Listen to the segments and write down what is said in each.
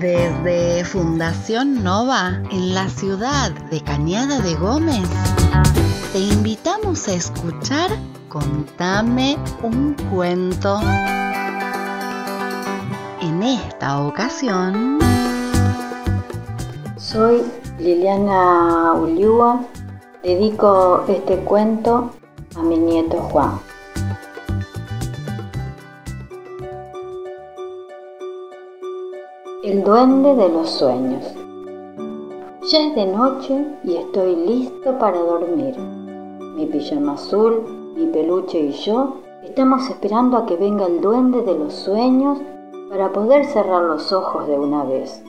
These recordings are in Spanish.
Desde Fundación Nova, en la ciudad de Cañada de Gómez, te invitamos a escuchar Contame un cuento. En esta ocasión... Soy Liliana Uliua, dedico este cuento a mi nieto Juan. El duende de los sueños. Ya es de noche y estoy listo para dormir. Mi pijama azul, mi peluche y yo estamos esperando a que venga el duende de los sueños para poder cerrar los ojos de una vez.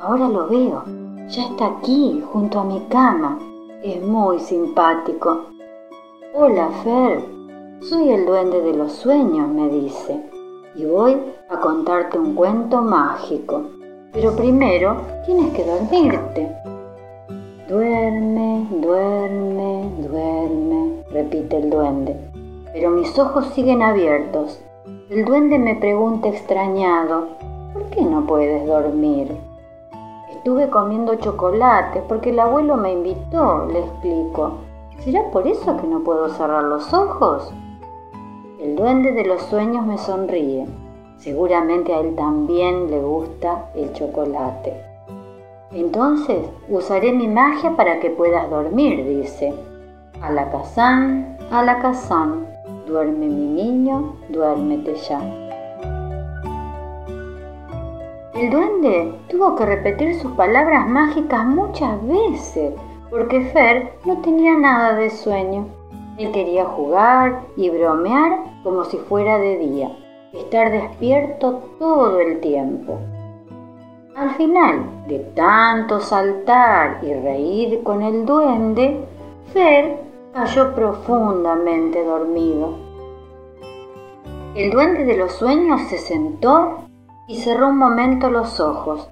Ahora lo veo, ya está aquí, junto a mi cama. Es muy simpático. Hola, Fer. Soy el duende de los sueños, me dice y voy a contarte un cuento mágico. Pero primero tienes que dormirte. Duerme, duerme, duerme, repite el duende. Pero mis ojos siguen abiertos. El duende me pregunta extrañado, ¿por qué no puedes dormir? Estuve comiendo chocolate porque el abuelo me invitó, le explico. ¿Será por eso que no puedo cerrar los ojos? El duende de los sueños me sonríe. Seguramente a él también le gusta el chocolate. Entonces usaré mi magia para que puedas dormir, dice. Alakazam, Alakazam, duerme mi niño, duérmete ya. El duende tuvo que repetir sus palabras mágicas muchas veces, porque Fer no tenía nada de sueño. Él quería jugar y bromear como si fuera de día, estar despierto todo el tiempo. Al final de tanto saltar y reír con el duende, Fer cayó profundamente dormido. El duende de los sueños se sentó y cerró un momento los ojos.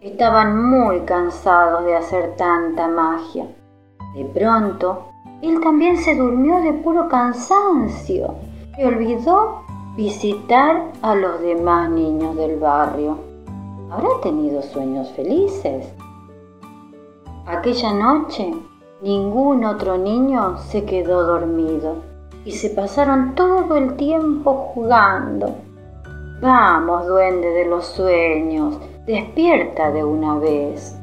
Estaban muy cansados de hacer tanta magia. De pronto, él también se durmió de puro cansancio y olvidó visitar a los demás niños del barrio. ¿Habrá tenido sueños felices? Aquella noche ningún otro niño se quedó dormido y se pasaron todo el tiempo jugando. Vamos, duende de los sueños, despierta de una vez.